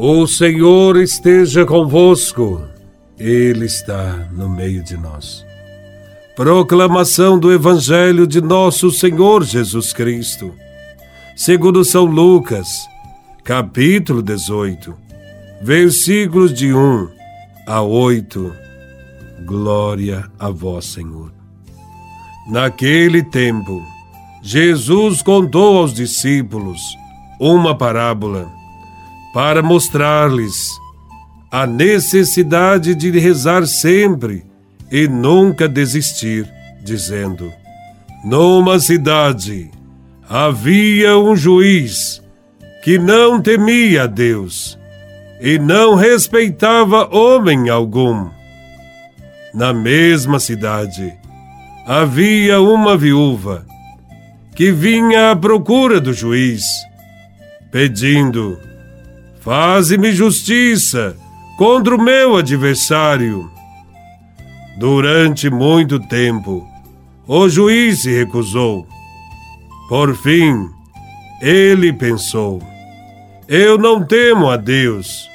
O Senhor esteja convosco, Ele está no meio de nós. Proclamação do Evangelho de Nosso Senhor Jesus Cristo, segundo São Lucas, capítulo 18, versículos de 1 a 8. Glória a Vós, Senhor. Naquele tempo, Jesus contou aos discípulos uma parábola para mostrar-lhes a necessidade de rezar sempre e nunca desistir, dizendo: Numa cidade havia um juiz que não temia a Deus e não respeitava homem algum. Na mesma cidade havia uma viúva que vinha à procura do juiz, pedindo: Faze-me justiça contra o meu adversário. Durante muito tempo, o juiz se recusou. Por fim, ele pensou: Eu não temo a Deus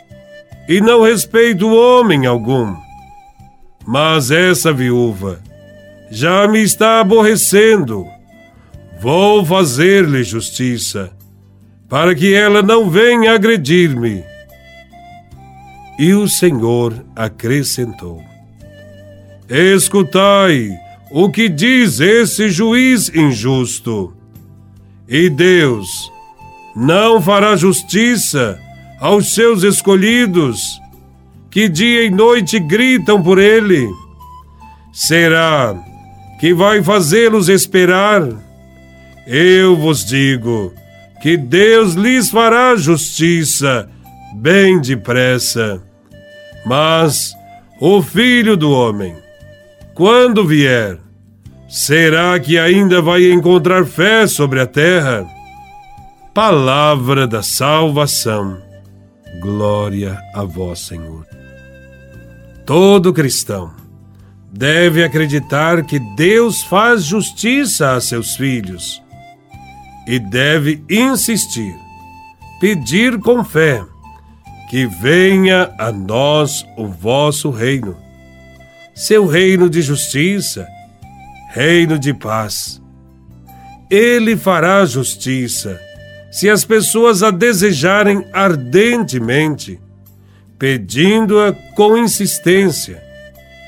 e não respeito homem algum. Mas essa viúva já me está aborrecendo Vou fazer-lhe justiça, para que ela não venha agredir-me. E o Senhor acrescentou: Escutai o que diz esse juiz injusto. E Deus não fará justiça aos seus escolhidos, que dia e noite gritam por ele? Será que vai fazê-los esperar? Eu vos digo que Deus lhes fará justiça bem depressa. Mas o filho do homem, quando vier, será que ainda vai encontrar fé sobre a terra? Palavra da salvação. Glória a vós, Senhor. Todo cristão deve acreditar que Deus faz justiça a seus filhos e deve insistir, pedir com fé, que venha a nós o vosso reino, seu reino de justiça, reino de paz. Ele fará justiça se as pessoas a desejarem ardentemente, pedindo-a com insistência,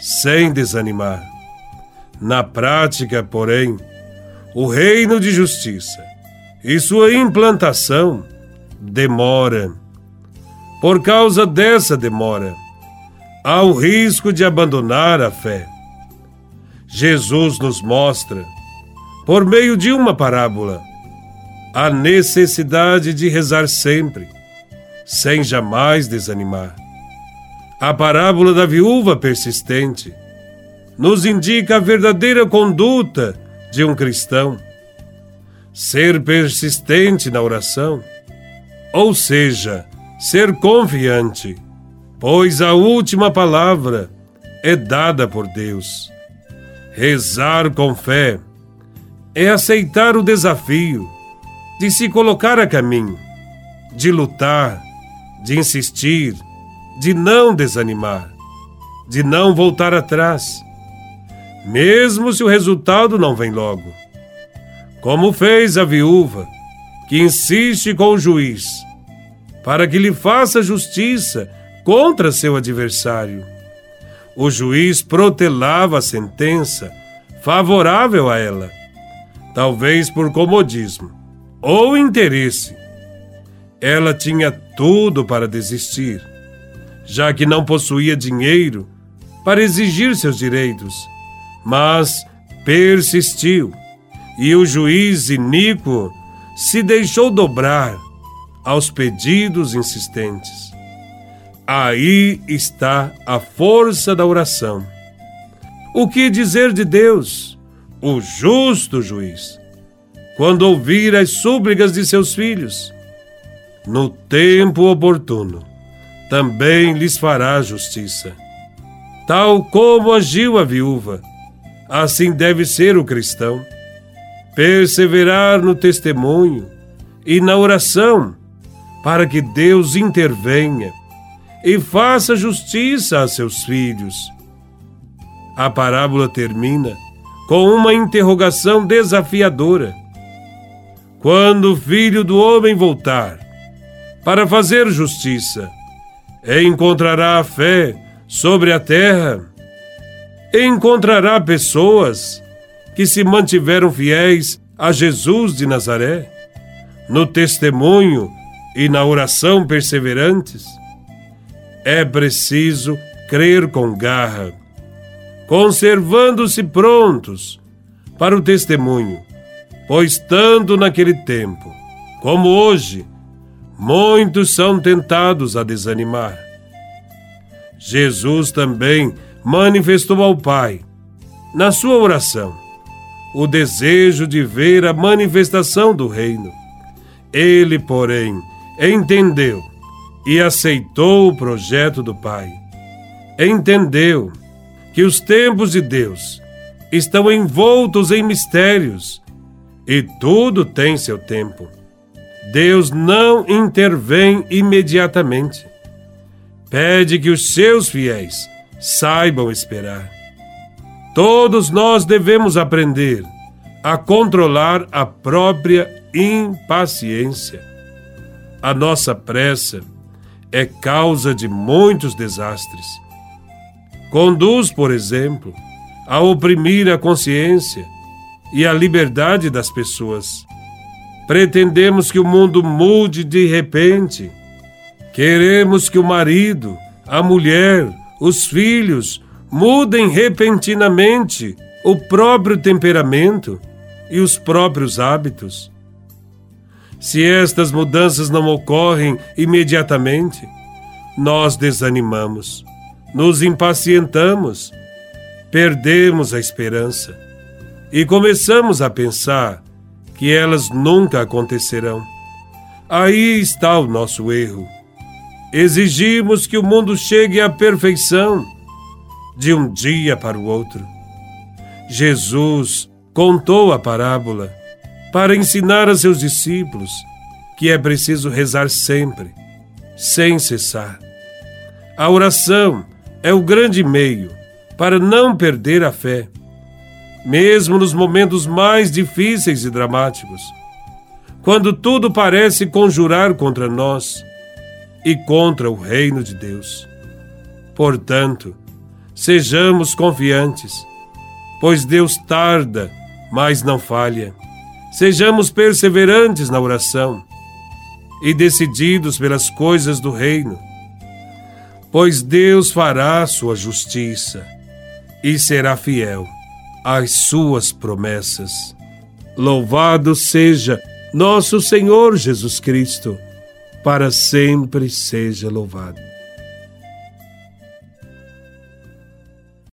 sem desanimar. Na prática, porém, o reino de justiça e sua implantação demora. Por causa dessa demora, há o risco de abandonar a fé. Jesus nos mostra, por meio de uma parábola, a necessidade de rezar sempre, sem jamais desanimar. A parábola da viúva persistente nos indica a verdadeira conduta de um cristão ser persistente na oração, ou seja, ser confiante, pois a última palavra é dada por Deus. Rezar com fé é aceitar o desafio de se colocar a caminho, de lutar, de insistir, de não desanimar, de não voltar atrás, mesmo se o resultado não vem logo como fez a viúva, que insiste com o juiz, para que lhe faça justiça contra seu adversário. O juiz protelava a sentença favorável a ela, talvez por comodismo ou interesse. Ela tinha tudo para desistir, já que não possuía dinheiro para exigir seus direitos, mas persistiu e o juiz iníquo se deixou dobrar aos pedidos insistentes. Aí está a força da oração. O que dizer de Deus, o justo juiz, quando ouvir as súplicas de seus filhos? No tempo oportuno, também lhes fará justiça. Tal como agiu a viúva, assim deve ser o cristão perseverar no testemunho e na oração, para que Deus intervenha e faça justiça a seus filhos. A parábola termina com uma interrogação desafiadora. Quando o filho do homem voltar para fazer justiça, encontrará a fé sobre a terra? Encontrará pessoas que se mantiveram fiéis a Jesus de Nazaré, no testemunho e na oração perseverantes? É preciso crer com garra, conservando-se prontos para o testemunho, pois tanto naquele tempo como hoje, muitos são tentados a desanimar. Jesus também manifestou ao Pai, na sua oração, o desejo de ver a manifestação do reino. Ele, porém, entendeu e aceitou o projeto do Pai. Entendeu que os tempos de Deus estão envoltos em mistérios e tudo tem seu tempo. Deus não intervém imediatamente. Pede que os seus fiéis saibam esperar. Todos nós devemos aprender a controlar a própria impaciência. A nossa pressa é causa de muitos desastres. Conduz, por exemplo, a oprimir a consciência e a liberdade das pessoas. Pretendemos que o mundo mude de repente. Queremos que o marido, a mulher, os filhos mudem repentinamente o próprio temperamento e os próprios hábitos. Se estas mudanças não ocorrem imediatamente, nós desanimamos, nos impacientamos, perdemos a esperança e começamos a pensar que elas nunca acontecerão. Aí está o nosso erro. Exigimos que o mundo chegue à perfeição de um dia para o outro. Jesus contou a parábola para ensinar a seus discípulos que é preciso rezar sempre, sem cessar. A oração é o grande meio para não perder a fé, mesmo nos momentos mais difíceis e dramáticos, quando tudo parece conjurar contra nós e contra o reino de Deus. Portanto, Sejamos confiantes, pois Deus tarda, mas não falha. Sejamos perseverantes na oração e decididos pelas coisas do reino, pois Deus fará sua justiça e será fiel às suas promessas. Louvado seja nosso Senhor Jesus Cristo, para sempre seja louvado.